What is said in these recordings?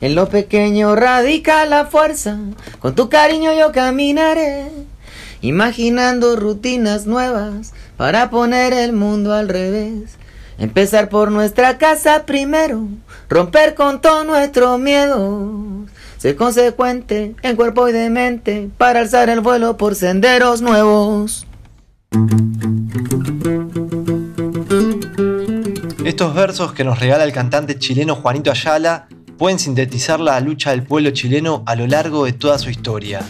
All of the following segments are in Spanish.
En lo pequeño radica la fuerza, con tu cariño yo caminaré, imaginando rutinas nuevas para poner el mundo al revés. Empezar por nuestra casa primero, romper con todo nuestro miedo, ser consecuente en cuerpo y de mente para alzar el vuelo por senderos nuevos. Estos versos que nos regala el cantante chileno Juanito Ayala pueden sintetizar la lucha del pueblo chileno a lo largo de toda su historia,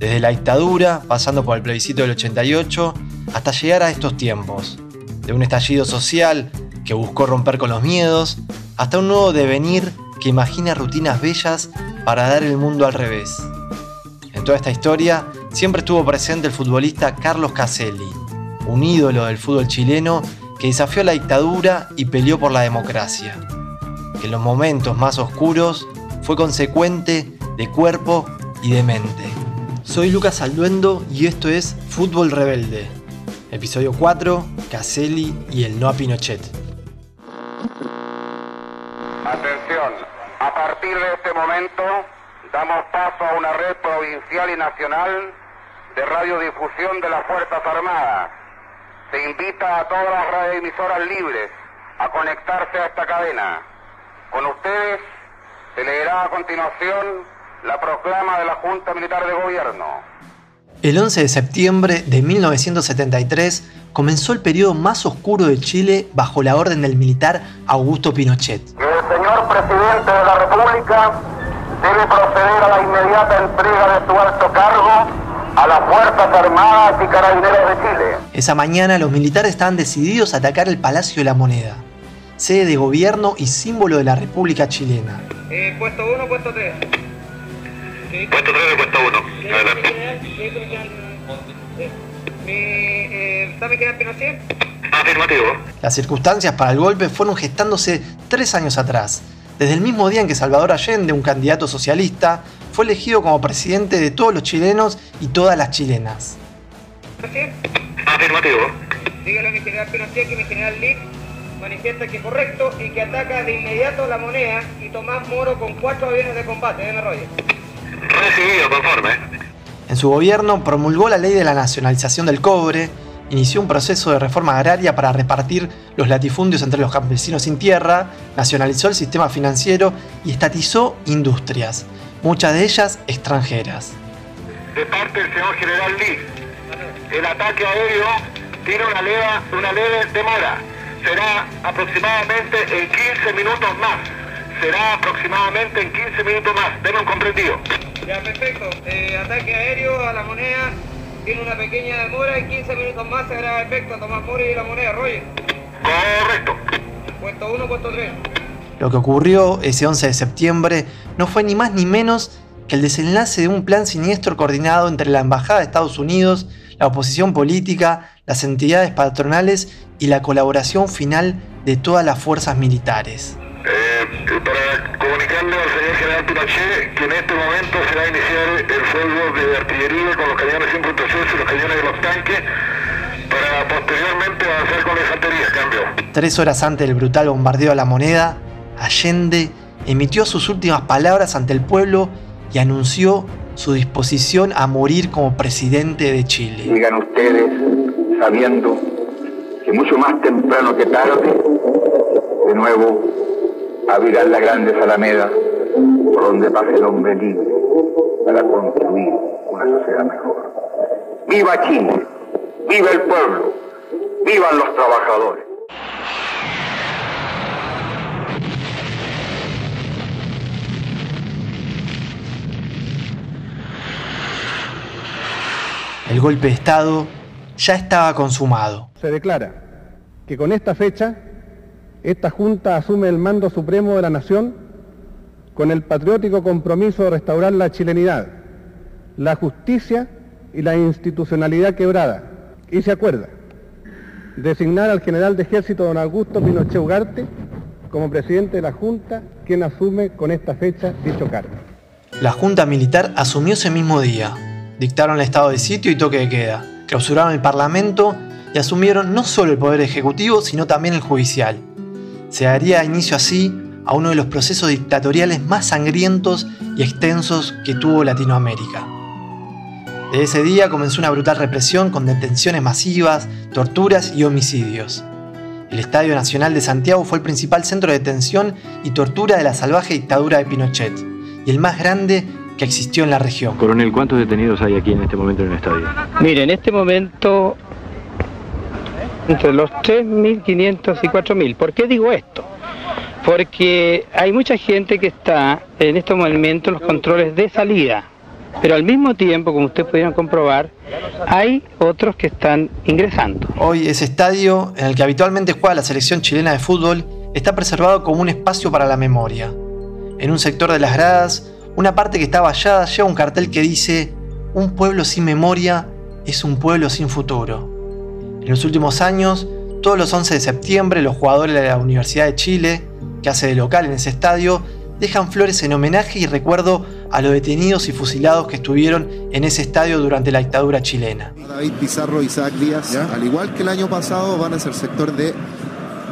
desde la dictadura, pasando por el plebiscito del 88, hasta llegar a estos tiempos, de un estallido social que buscó romper con los miedos, hasta un nuevo devenir que imagina rutinas bellas para dar el mundo al revés. En toda esta historia siempre estuvo presente el futbolista Carlos Caselli, un ídolo del fútbol chileno que desafió la dictadura y peleó por la democracia en los momentos más oscuros fue consecuente de cuerpo y de mente. Soy Lucas Alduendo y esto es Fútbol Rebelde. Episodio 4, Caselli y el no a Pinochet. Atención, a partir de este momento damos paso a una red provincial y nacional de radiodifusión de las Fuerzas Armadas. Se invita a todas las radioemisoras libres a conectarse a esta cadena. Con ustedes se leerá a continuación la proclama de la Junta Militar de Gobierno. El 11 de septiembre de 1973 comenzó el periodo más oscuro de Chile bajo la orden del militar Augusto Pinochet. el señor presidente de la República debe proceder a la inmediata entrega de su alto cargo a las Fuerzas Armadas y Carabineros de Chile. Esa mañana los militares estaban decididos a atacar el Palacio de la Moneda sede de gobierno y símbolo de la República Chilena. Eh, puesto 1, puesto 3. Puesto 3 y puesto 1. Eh, ¿Sabe qué Pinochet? Afirmativo. Las circunstancias para el golpe fueron gestándose tres años atrás, desde el mismo día en que Salvador Allende, un candidato socialista, fue elegido como presidente de todos los chilenos y todas las chilenas. Afirmativo. Dígale a mi general Pinochet que mi general Lick manifiesta que correcto y que ataca de inmediato la moneda y Tomás Moro con cuatro aviones de combate. Deme rollo. Recibido, conforme. En su gobierno promulgó la ley de la nacionalización del cobre, inició un proceso de reforma agraria para repartir los latifundios entre los campesinos sin tierra, nacionalizó el sistema financiero y estatizó industrias, muchas de ellas extranjeras. De parte del señor general Lee, el ataque aéreo tiene una leve, una leve demora será aproximadamente en 15 minutos más. Será aproximadamente en 15 minutos más. Denme un comprendido. Ya, perfecto. Eh, ataque aéreo a la moneda tiene una pequeña demora. En 15 minutos más se hará efecto a Tomás Mori y la moneda. Roger. Correcto. Puesto 1, puesto 3. Lo que ocurrió ese 11 de septiembre no fue ni más ni menos que el desenlace de un plan siniestro coordinado entre la Embajada de Estados Unidos, la oposición política, las entidades patronales y la colaboración final de todas las fuerzas militares. Eh, para comunicarle al señor general Pinochet que en este momento se va a iniciar el fuego de artillería con los cañones 5.6 y los cañones de los tanques para posteriormente avanzar con la infantería. Cambio. Tres horas antes del brutal bombardeo a la moneda, Allende emitió sus últimas palabras ante el pueblo y anunció su disposición a morir como presidente de Chile. Digan ustedes, sabiendo mucho más temprano que tarde, de nuevo abrirán la grande Alameda por donde pase el hombre libre para construir una sociedad mejor. ¡Viva Chile! ¡Viva el pueblo! ¡Vivan los trabajadores! El golpe de Estado ya estaba consumado. Se declara que con esta fecha esta Junta asume el mando supremo de la nación con el patriótico compromiso de restaurar la chilenidad, la justicia y la institucionalidad quebrada. Y se acuerda designar al general de ejército don Augusto Pinochet Ugarte como presidente de la Junta, quien asume con esta fecha dicho cargo. La Junta Militar asumió ese mismo día. Dictaron el estado de sitio y toque de queda clausuraron el Parlamento y asumieron no solo el poder ejecutivo, sino también el judicial. Se daría inicio así a uno de los procesos dictatoriales más sangrientos y extensos que tuvo Latinoamérica. Desde ese día comenzó una brutal represión con detenciones masivas, torturas y homicidios. El Estadio Nacional de Santiago fue el principal centro de detención y tortura de la salvaje dictadura de Pinochet, y el más grande que existió en la región. Coronel, ¿cuántos detenidos hay aquí en este momento en el estadio? Mire, en este momento entre los 3.500 y 4.000. ¿Por qué digo esto? Porque hay mucha gente que está en estos momentos en los controles de salida, pero al mismo tiempo, como ustedes pudieron comprobar, hay otros que están ingresando. Hoy ese estadio en el que habitualmente juega la selección chilena de fútbol está preservado como un espacio para la memoria. En un sector de las gradas, una parte que está vallada lleva un cartel que dice, un pueblo sin memoria es un pueblo sin futuro. En los últimos años, todos los 11 de septiembre, los jugadores de la Universidad de Chile, que hace de local en ese estadio, dejan flores en homenaje y recuerdo a los detenidos y fusilados que estuvieron en ese estadio durante la dictadura chilena. David Pizarro y Isaac Díaz, al igual que el año pasado, van a ser sector de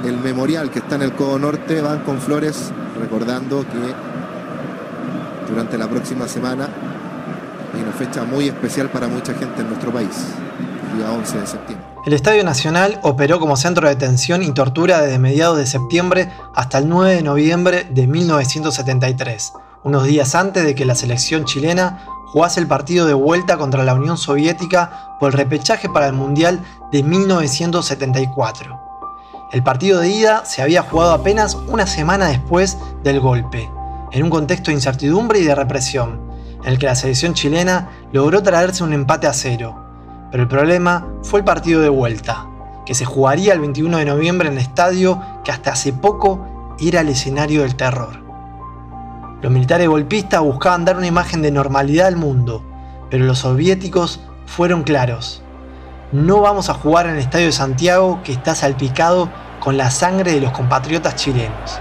el memorial que está en el Codo Norte, van con flores recordando que durante la próxima semana hay una fecha muy especial para mucha gente en nuestro país, el día 11 de septiembre. El Estadio Nacional operó como centro de detención y tortura desde mediados de septiembre hasta el 9 de noviembre de 1973, unos días antes de que la selección chilena jugase el partido de vuelta contra la Unión Soviética por el repechaje para el Mundial de 1974. El partido de ida se había jugado apenas una semana después del golpe, en un contexto de incertidumbre y de represión, en el que la selección chilena logró traerse un empate a cero, pero el problema fue el partido de vuelta, que se jugaría el 21 de noviembre en el estadio que hasta hace poco era el escenario del terror. Los militares golpistas buscaban dar una imagen de normalidad al mundo, pero los soviéticos fueron claros. No vamos a jugar en el Estadio de Santiago que está salpicado con la sangre de los compatriotas chilenos.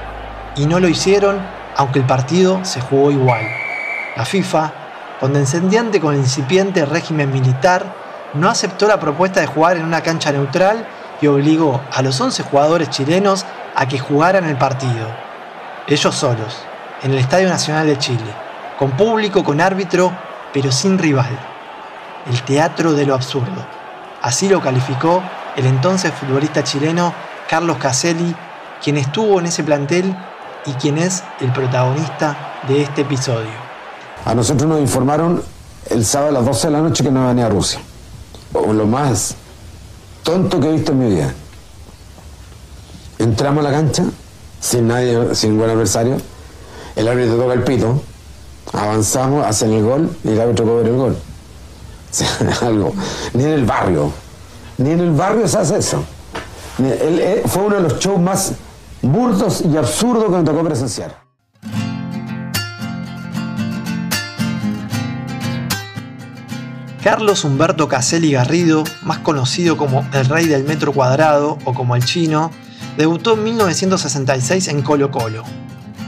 Y no lo hicieron aunque el partido se jugó igual. La FIFA, condescendiente con el incipiente régimen militar, no aceptó la propuesta de jugar en una cancha neutral y obligó a los 11 jugadores chilenos a que jugaran el partido. Ellos solos, en el Estadio Nacional de Chile, con público, con árbitro, pero sin rival. El teatro de lo absurdo. Así lo calificó el entonces futbolista chileno Carlos Caselli, quien estuvo en ese plantel y quien es el protagonista de este episodio. A nosotros nos informaron el sábado a las 12 de la noche que no venía a Rusia o lo más tonto que he visto en mi vida. Entramos a la cancha sin nadie, sin ningún adversario. El árbitro toca el pito, avanzamos, hacen el gol y el árbitro ver el gol. O sea, algo. Ni en el barrio, ni en el barrio se hace eso. fue uno de los shows más burdos y absurdos que me tocó presenciar. Carlos Humberto Caselli Garrido, más conocido como el rey del metro cuadrado o como el chino, debutó en 1966 en Colo Colo.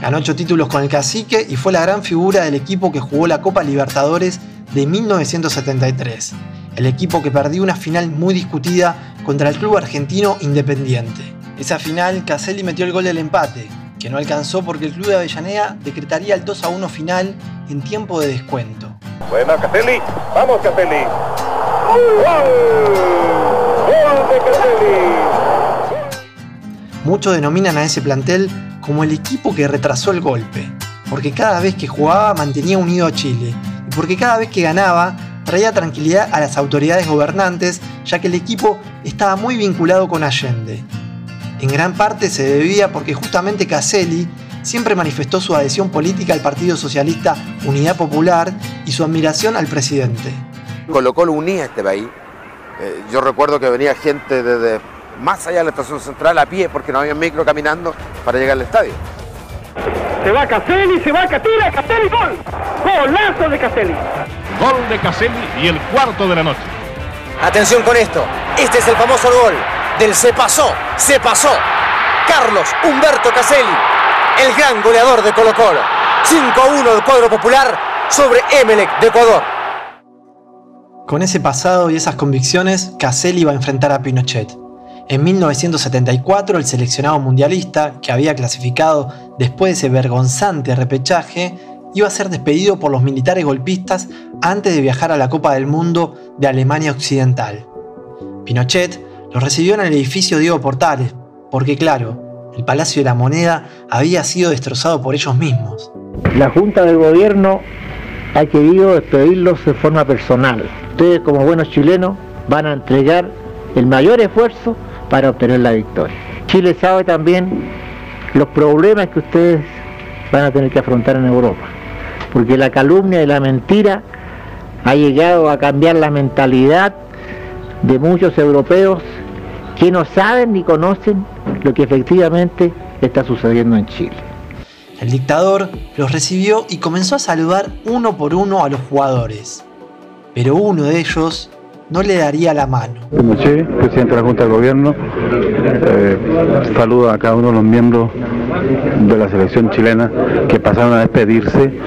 Ganó ocho títulos con el cacique y fue la gran figura del equipo que jugó la Copa Libertadores de 1973, el equipo que perdió una final muy discutida contra el club argentino Independiente. Esa final Caselli metió el gol del empate, que no alcanzó porque el club de Avellaneda decretaría el 2 a 1 final en tiempo de descuento. Buena Caselli, vamos Caselli. ¡Gol! ¡Gol de Caselli! Muchos denominan a ese plantel como el equipo que retrasó el golpe, porque cada vez que jugaba mantenía unido a Chile, y porque cada vez que ganaba traía tranquilidad a las autoridades gobernantes, ya que el equipo estaba muy vinculado con Allende. En gran parte se debía porque justamente Caselli siempre manifestó su adhesión política al Partido Socialista Unidad Popular y su admiración al presidente. Colo Colo unía a este país. Eh, yo recuerdo que venía gente desde más allá de la estación central a pie porque no había micro caminando para llegar al estadio. Se va Caselli, se va Catira, Caselli, gol. Golazo de Caselli. Gol de Caselli y el cuarto de la noche. Atención con esto. Este es el famoso gol del se pasó, se pasó. Carlos Humberto Caselli el gran goleador de Colo Colo. 5-1 del cuadro popular sobre Emelec de Ecuador. Con ese pasado y esas convicciones, Caselli iba a enfrentar a Pinochet. En 1974, el seleccionado mundialista, que había clasificado después de ese vergonzante repechaje, iba a ser despedido por los militares golpistas antes de viajar a la Copa del Mundo de Alemania Occidental. Pinochet lo recibió en el edificio Diego Portales, porque claro, el Palacio de la Moneda había sido destrozado por ellos mismos. La Junta del Gobierno ha querido despedirlos de forma personal. Ustedes como buenos chilenos van a entregar el mayor esfuerzo para obtener la victoria. Chile sabe también los problemas que ustedes van a tener que afrontar en Europa, porque la calumnia y la mentira ha llegado a cambiar la mentalidad de muchos europeos que no saben ni conocen lo que efectivamente está sucediendo en Chile. El dictador los recibió y comenzó a saludar uno por uno a los jugadores, pero uno de ellos no le daría la mano. Pinochet, presidente de la Junta de Gobierno, eh, saluda a cada uno de los miembros de la selección chilena que pasaron a despedirse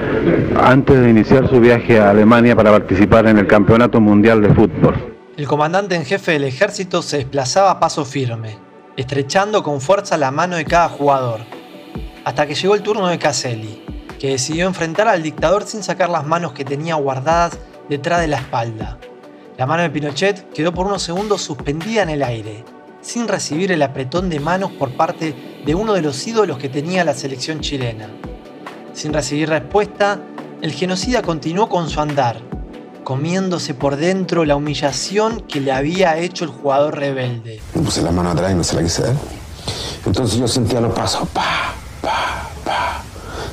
antes de iniciar su viaje a Alemania para participar en el Campeonato Mundial de Fútbol. El comandante en jefe del ejército se desplazaba a paso firme, estrechando con fuerza la mano de cada jugador, hasta que llegó el turno de Caselli, que decidió enfrentar al dictador sin sacar las manos que tenía guardadas detrás de la espalda. La mano de Pinochet quedó por unos segundos suspendida en el aire, sin recibir el apretón de manos por parte de uno de los ídolos que tenía la selección chilena. Sin recibir respuesta, el genocida continuó con su andar, comiéndose por dentro la humillación que le había hecho el jugador rebelde. Puse la mano atrás y. Entonces yo sentía los pasos, pa,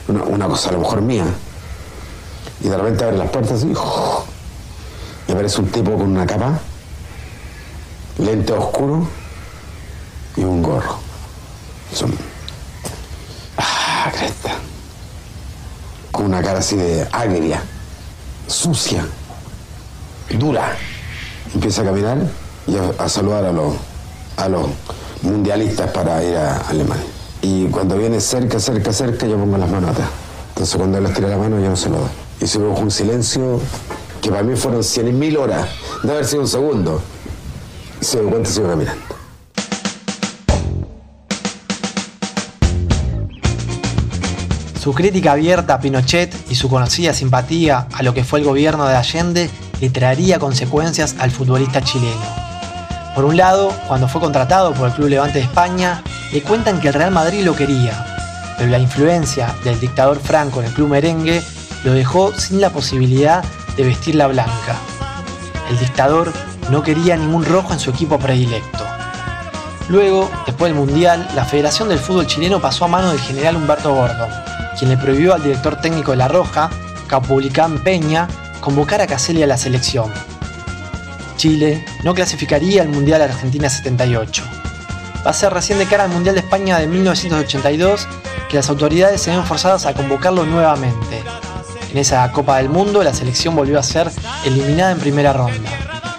Una, cosa a lo mejor mía. Y de repente abre las puertas y, y aparece un tipo con una capa, lente oscuro y un gorro. Son. ¡Ah, cresta! Con una cara así de agria, sucia, dura. Empieza a caminar y a, a saludar a los, a los mundialistas para ir a Alemania. Y cuando viene cerca, cerca, cerca, yo pongo las manos atrás. Entonces cuando él les tira la mano, yo no se lo doy. Y se produjo un silencio que para mí fueron 100.000 horas, de haber sido un segundo. Y se dio cuenta sigo caminando. Su crítica abierta a Pinochet y su conocida simpatía a lo que fue el gobierno de Allende le traería consecuencias al futbolista chileno. Por un lado, cuando fue contratado por el Club Levante de España, le cuentan que el Real Madrid lo quería, pero la influencia del dictador Franco en el club merengue lo dejó sin la posibilidad de vestir la blanca. El dictador no quería ningún rojo en su equipo predilecto. Luego, después del Mundial, la Federación del Fútbol Chileno pasó a mano del general Humberto Gordon, quien le prohibió al director técnico de La Roja, Capulicán Peña, convocar a Caselli a la selección. Chile no clasificaría al Mundial Argentina 78. Va a ser recién de cara al Mundial de España de 1982 que las autoridades se ven forzadas a convocarlo nuevamente. En esa Copa del Mundo la selección volvió a ser eliminada en primera ronda.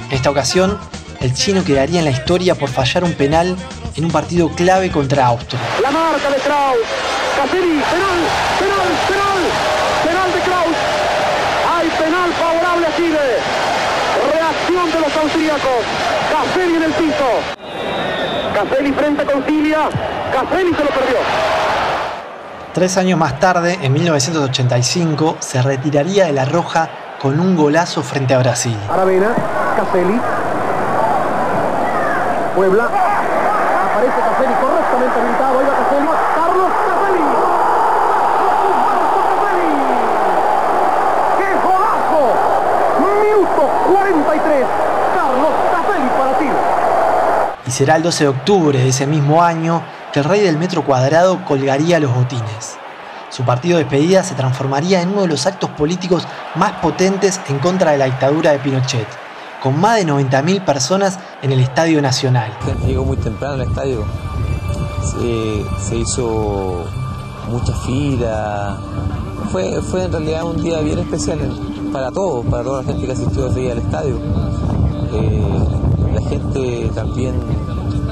En esta ocasión, el chino quedaría en la historia por fallar un penal en un partido clave contra Austria. La marca de Kraus. Caselli, penal, penal, penal. Penal de Kraus. Hay penal favorable a Chile. Reacción de los austríacos. Caselli en el piso. Caselli frente a Concilia. Caselli se lo perdió. Tres años más tarde, en 1985, se retiraría de la Roja con un golazo frente a Brasil. Aravena, Caselli. Puebla. Aparece Caselli correctamente habilitado. Ahí va Caselli. Carlos Caselli. Marco Caselli. ¡Qué golazo! Minuto 43. Carlos Caselli para Chile. Y será el 12 de octubre de ese mismo año que el rey del metro cuadrado colgaría los botines. Su partido de despedida se transformaría en uno de los actos políticos más potentes en contra de la dictadura de Pinochet, con más de 90.000 personas en el Estadio Nacional. Llegó muy temprano al estadio, se, hizo mucha fila, fue, fue en realidad un día bien especial para todos, para toda la gente que asistió ese día al estadio. Eh, la gente también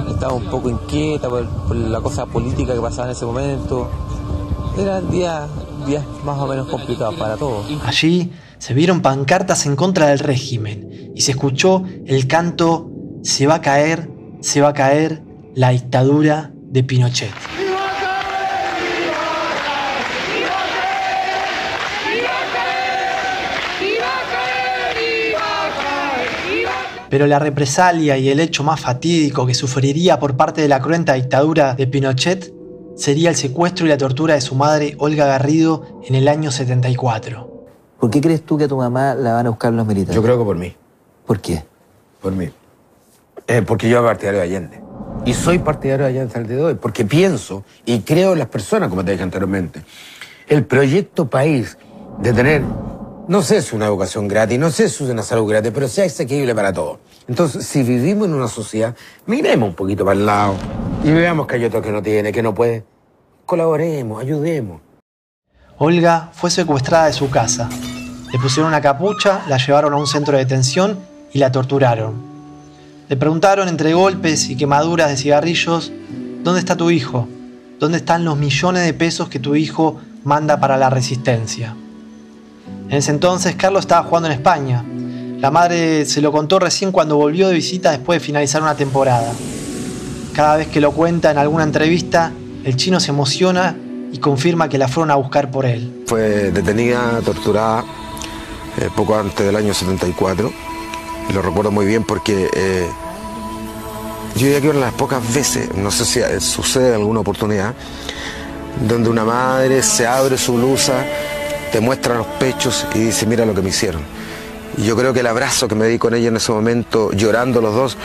estaba un poco inquieta por, la cosa política que pasaba en ese momento. Eran días, días más o menos complicados para todos. Allí se vieron pancartas en contra del régimen y se escuchó el canto Se va a caer, se va a caer la dictadura de Pinochet. Pero la represalia y el hecho más fatídico que sufriría por parte de la cruenta dictadura de Pinochet sería el secuestro y la tortura de su madre Olga Garrido en el año 74. ¿Por qué crees tú que a tu mamá la van a buscar los militares? Yo creo que por mí. ¿Por qué? Por mí. Eh, porque yo soy partidario de Allende. Y soy partidario de Allende día de hoy, porque pienso y creo en las personas, como te dije anteriormente. El proyecto país de tener no sé si es una educación gratis, no sé si es una salud gratis, pero sea asequible para todos. Entonces, si vivimos en una sociedad, miremos un poquito para el lado y veamos que hay otro que no tiene, que no puede. Colaboremos, ayudemos. Olga fue secuestrada de su casa. Le pusieron una capucha, la llevaron a un centro de detención y la torturaron. Le preguntaron entre golpes y quemaduras de cigarrillos, ¿dónde está tu hijo? ¿Dónde están los millones de pesos que tu hijo manda para la resistencia? En ese entonces Carlos estaba jugando en España. La madre se lo contó recién cuando volvió de visita después de finalizar una temporada. Cada vez que lo cuenta en alguna entrevista, el chino se emociona y confirma que la fueron a buscar por él. Fue detenida, torturada eh, poco antes del año 74. Y lo recuerdo muy bien porque eh, yo diría que una las pocas veces, no sé si eh, sucede en alguna oportunidad, donde una madre se abre su blusa te muestra los pechos y dice, mira lo que me hicieron. Y yo creo que el abrazo que me di con ella en ese momento, llorando los dos,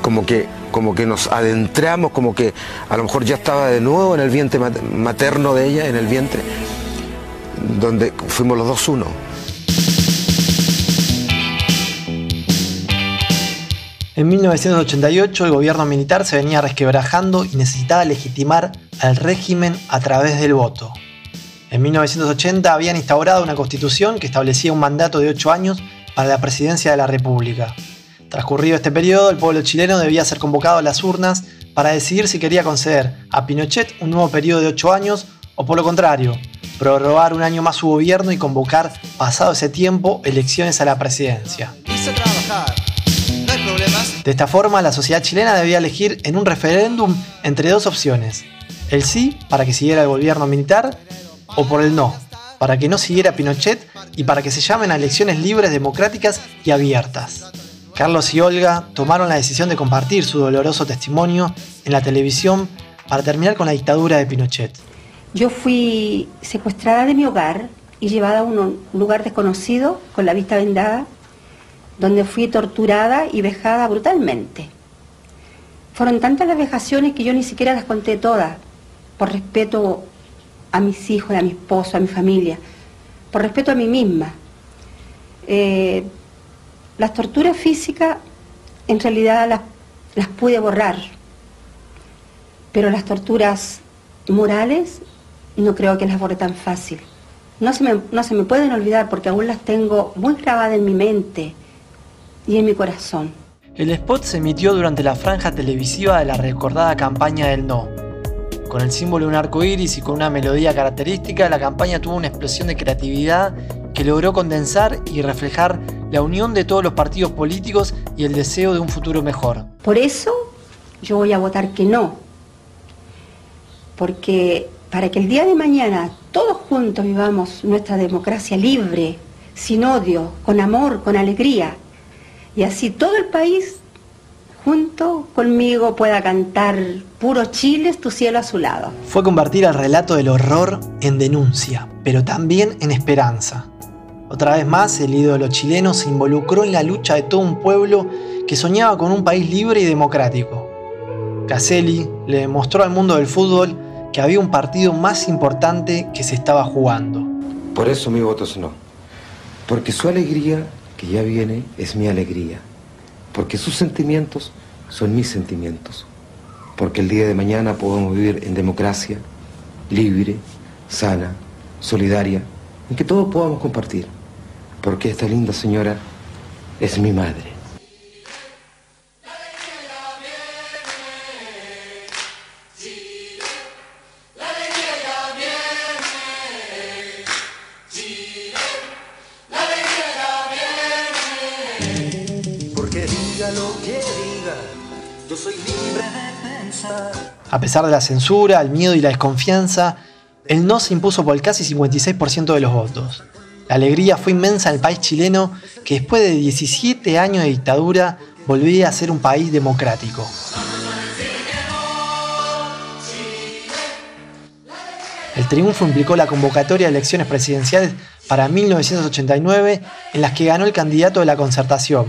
como que, como que nos adentramos, como que a lo mejor ya estaba de nuevo en el vientre materno de ella, en el vientre, donde fuimos los dos uno. En 1988 el gobierno militar se venía resquebrajando y necesitaba legitimar al régimen a través del voto. En 1980 habían instaurado una constitución que establecía un mandato de ocho años para la presidencia de la República. Transcurrido este periodo, el pueblo chileno debía ser convocado a las urnas para decidir si quería conceder a Pinochet un nuevo periodo de ocho años o por lo contrario, prorrogar un año más su gobierno y convocar, pasado ese tiempo, elecciones a la presidencia. De esta forma, la sociedad chilena debía elegir en un referéndum entre dos opciones. El sí, para que siguiera el gobierno militar, o por el no, para que no siguiera Pinochet y para que se llamen a elecciones libres, democráticas y abiertas. Carlos y Olga tomaron la decisión de compartir su doloroso testimonio en la televisión para terminar con la dictadura de Pinochet. Yo fui secuestrada de mi hogar y llevada a un lugar desconocido con la vista vendada, donde fui torturada y vejada brutalmente. Fueron tantas las vejaciones que yo ni siquiera las conté todas, por respeto a mis hijos, a mi esposo, a mi familia, por respeto a mí misma. Eh, las torturas físicas en realidad las, las pude borrar, pero las torturas morales no creo que las borre tan fácil. No se, me, no se me pueden olvidar porque aún las tengo muy grabadas en mi mente y en mi corazón. El spot se emitió durante la franja televisiva de la recordada campaña del No, con el símbolo de un arco iris y con una melodía característica, la campaña tuvo una explosión de creatividad que logró condensar y reflejar la unión de todos los partidos políticos y el deseo de un futuro mejor. Por eso yo voy a votar que no. Porque para que el día de mañana todos juntos vivamos nuestra democracia libre, sin odio, con amor, con alegría, y así todo el país junto conmigo pueda cantar Puro Chile, tu cielo a su lado. Fue convertir el relato del horror en denuncia, pero también en esperanza. Otra vez más, el ídolo chileno se involucró en la lucha de todo un pueblo que soñaba con un país libre y democrático. Caselli le demostró al mundo del fútbol que había un partido más importante que se estaba jugando. Por eso mi voto es no. Porque su alegría, que ya viene, es mi alegría porque sus sentimientos son mis sentimientos, porque el día de mañana podemos vivir en democracia, libre, sana, solidaria, en que todos podamos compartir, porque esta linda señora es mi madre. A pesar de la censura, el miedo y la desconfianza, el no se impuso por el casi 56% de los votos. La alegría fue inmensa en el país chileno que después de 17 años de dictadura volvía a ser un país democrático. El triunfo implicó la convocatoria de elecciones presidenciales para 1989 en las que ganó el candidato de la concertación,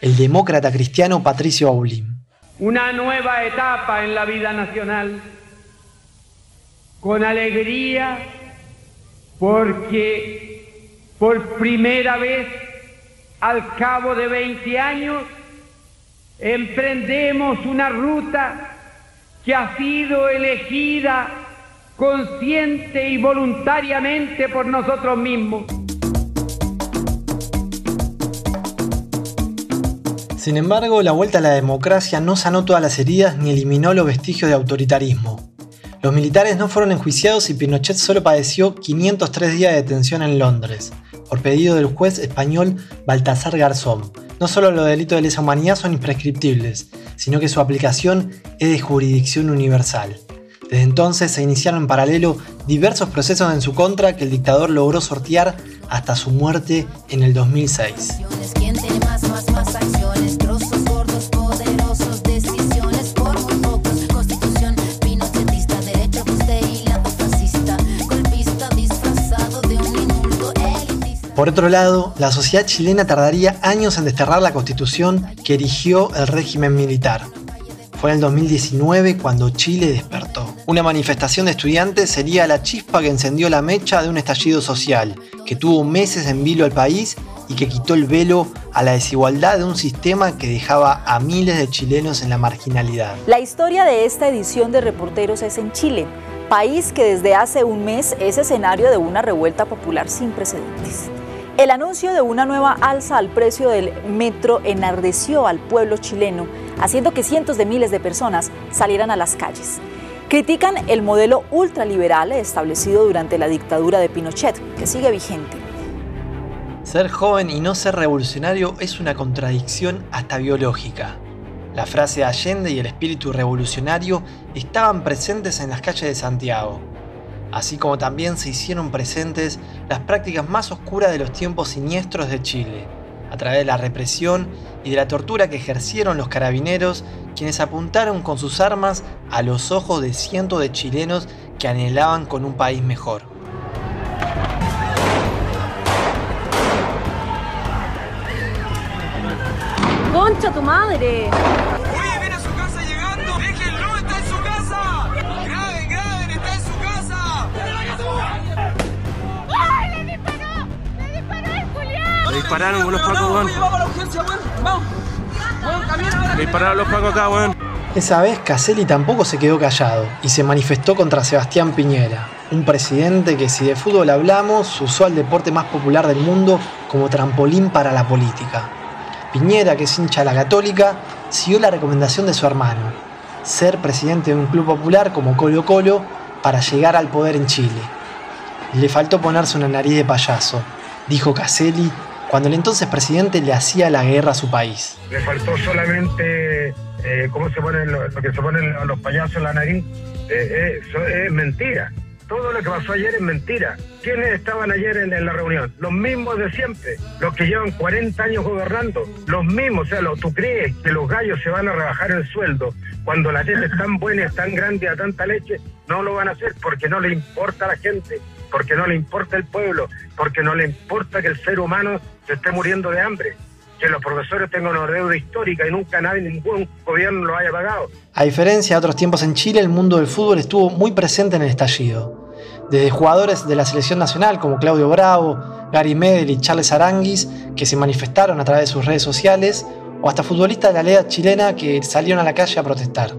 el demócrata cristiano Patricio Aulín. Una nueva etapa en la vida nacional, con alegría, porque por primera vez al cabo de 20 años emprendemos una ruta que ha sido elegida consciente y voluntariamente por nosotros mismos. Sin embargo, la vuelta a la democracia no sanó todas las heridas ni eliminó los vestigios de autoritarismo. Los militares no fueron enjuiciados y Pinochet solo padeció 503 días de detención en Londres, por pedido del juez español Baltasar Garzón. No solo los delitos de lesa humanidad son imprescriptibles, sino que su aplicación es de jurisdicción universal. Desde entonces se iniciaron en paralelo diversos procesos en su contra que el dictador logró sortear hasta su muerte en el 2006. Por otro lado, la sociedad chilena tardaría años en desterrar la constitución que erigió el régimen militar. Fue en el 2019 cuando Chile despertó. Una manifestación de estudiantes sería la chispa que encendió la mecha de un estallido social, que tuvo meses en vilo al país y que quitó el velo a la desigualdad de un sistema que dejaba a miles de chilenos en la marginalidad. La historia de esta edición de Reporteros es en Chile, país que desde hace un mes es escenario de una revuelta popular sin precedentes. El anuncio de una nueva alza al precio del metro enardeció al pueblo chileno, haciendo que cientos de miles de personas salieran a las calles. Critican el modelo ultraliberal establecido durante la dictadura de Pinochet, que sigue vigente. Ser joven y no ser revolucionario es una contradicción hasta biológica. La frase de Allende y el espíritu revolucionario estaban presentes en las calles de Santiago, así como también se hicieron presentes las prácticas más oscuras de los tiempos siniestros de Chile, a través de la represión y de la tortura que ejercieron los carabineros, quienes apuntaron con sus armas a los ojos de cientos de chilenos que anhelaban con un país mejor. ¡Concha tu madre! Le dispararon los pacos acá, weón. Esa vez Caselli tampoco se quedó callado y se manifestó contra Sebastián Piñera, un presidente que si de fútbol hablamos usó al deporte más popular del mundo como trampolín para la política. Piñera, que es hincha de la católica, siguió la recomendación de su hermano, ser presidente de un club popular como Colo Colo para llegar al poder en Chile. Le faltó ponerse una nariz de payaso, dijo Caselli cuando el entonces presidente le hacía la guerra a su país. Le faltó solamente, eh, ¿cómo se ponen lo, que se ponen los payasos en la nariz? Eh, eh, eso es mentira. Todo lo que pasó ayer es mentira. ¿Quiénes estaban ayer en, la reunión? Los mismos de siempre, los que llevan 40 años gobernando, los mismos. O sea, ¿tú crees que los gallos se van a rebajar el sueldo cuando la teta es tan buena, es tan grande, a tanta leche? No lo van a hacer porque no le importa a la gente, porque no le importa el pueblo, porque no le importa que el ser humano se esté muriendo de hambre, que los profesores tengan una deuda histórica y nunca nadie, ningún gobierno lo haya pagado. A diferencia de otros tiempos en Chile, el mundo del fútbol estuvo muy presente en el estallido. Desde jugadores de la selección nacional como Claudio Bravo, Gary Medel y Charles Aranguis, que se manifestaron a través de sus redes sociales, o hasta futbolistas de la liga chilena que salieron a la calle a protestar.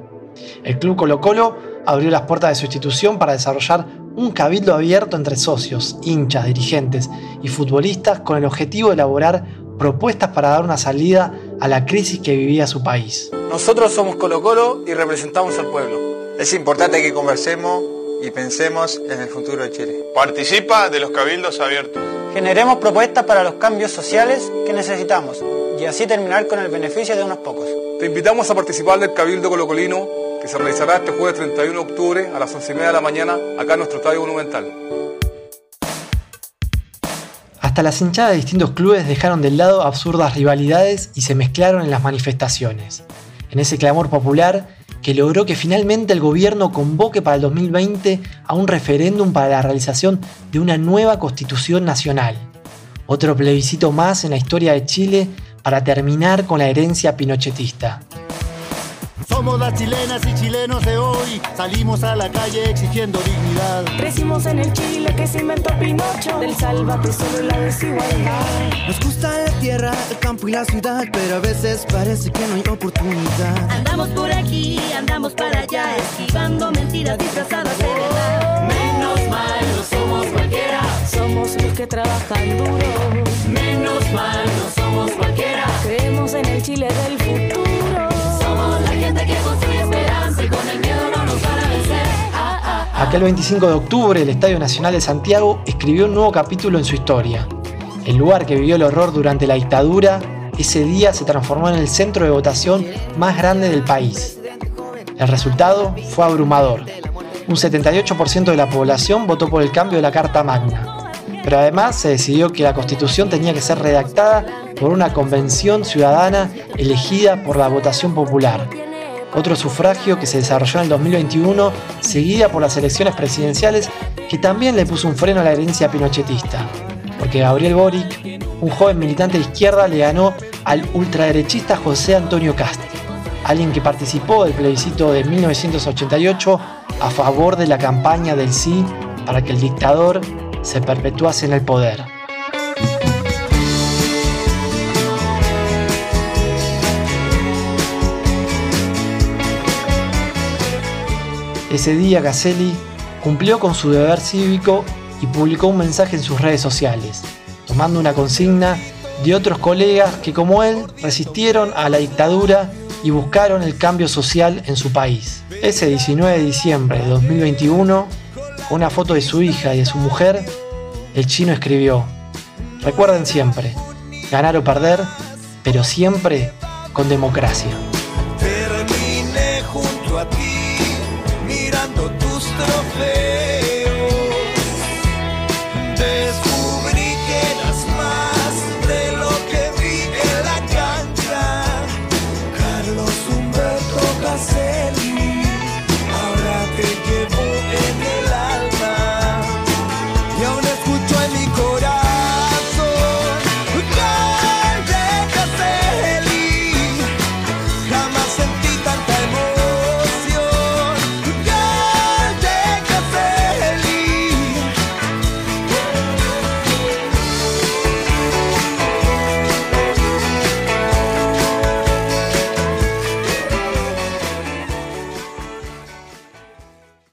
El club Colo Colo abrió las puertas de su institución para desarrollar un cabildo abierto entre socios, hinchas, dirigentes y futbolistas con el objetivo de elaborar propuestas para dar una salida a la crisis que vivía su país. Nosotros somos Colo Colo y representamos al pueblo. Es importante que conversemos y pensemos en el futuro de Chile. Participa de los cabildos abiertos. Generemos propuestas para los cambios sociales que necesitamos y así terminar con el beneficio de unos pocos. Te invitamos a participar del Cabildo Colocolino que se realizará este jueves 31 de octubre a las 11 y media de la mañana acá en nuestro estadio monumental. Hasta las hinchadas de distintos clubes dejaron de lado absurdas rivalidades y se mezclaron en las manifestaciones. En ese clamor popular que logró que finalmente el gobierno convoque para el 2020 a un referéndum para la realización de una nueva constitución nacional. Otro plebiscito más en la historia de Chile para terminar con la herencia pinochetista. Somos las chilenas y chilenos de hoy, salimos a la calle exigiendo dignidad. Crecimos en el Chile que se inventó Pinocho, del sálvate solo la desigualdad. Nos gusta la tierra, el campo y la ciudad, pero a veces parece que no hay oportunidad. Andamos por aquí, andamos para allá, esquivando mentiras disfrazadas de verdad. Menos mal, no somos cualquiera, somos los que trabajan duro. Menos mal, no somos cualquiera, creemos en el Chile del futuro. El. Ah, ah, ah. Aquel 25 de octubre, el Estadio Nacional de Santiago escribió un nuevo capítulo en su historia. El lugar que vivió el horror durante la dictadura, ese día se transformó en el centro de votación más grande del país. El resultado fue abrumador. Un 78% de la población votó por el cambio de la Carta Magna. Pero además se decidió que la Constitución tenía que ser redactada por una convención ciudadana elegida por la votación popular. Otro sufragio que se desarrolló en el 2021, seguida por las elecciones presidenciales, que también le puso un freno a la herencia pinochetista. Porque Gabriel Boric, un joven militante de izquierda, le ganó al ultraderechista José Antonio Cast, alguien que participó del plebiscito de 1988 a favor de la campaña del sí para que el dictador se perpetuase en el poder. Ese día Caselli cumplió con su deber cívico y publicó un mensaje en sus redes sociales, tomando una consigna de otros colegas que como él resistieron a la dictadura y buscaron el cambio social en su país. Ese 19 de diciembre de 2021, una foto de su hija y de su mujer, el chino escribió, recuerden siempre, ganar o perder, pero siempre con democracia.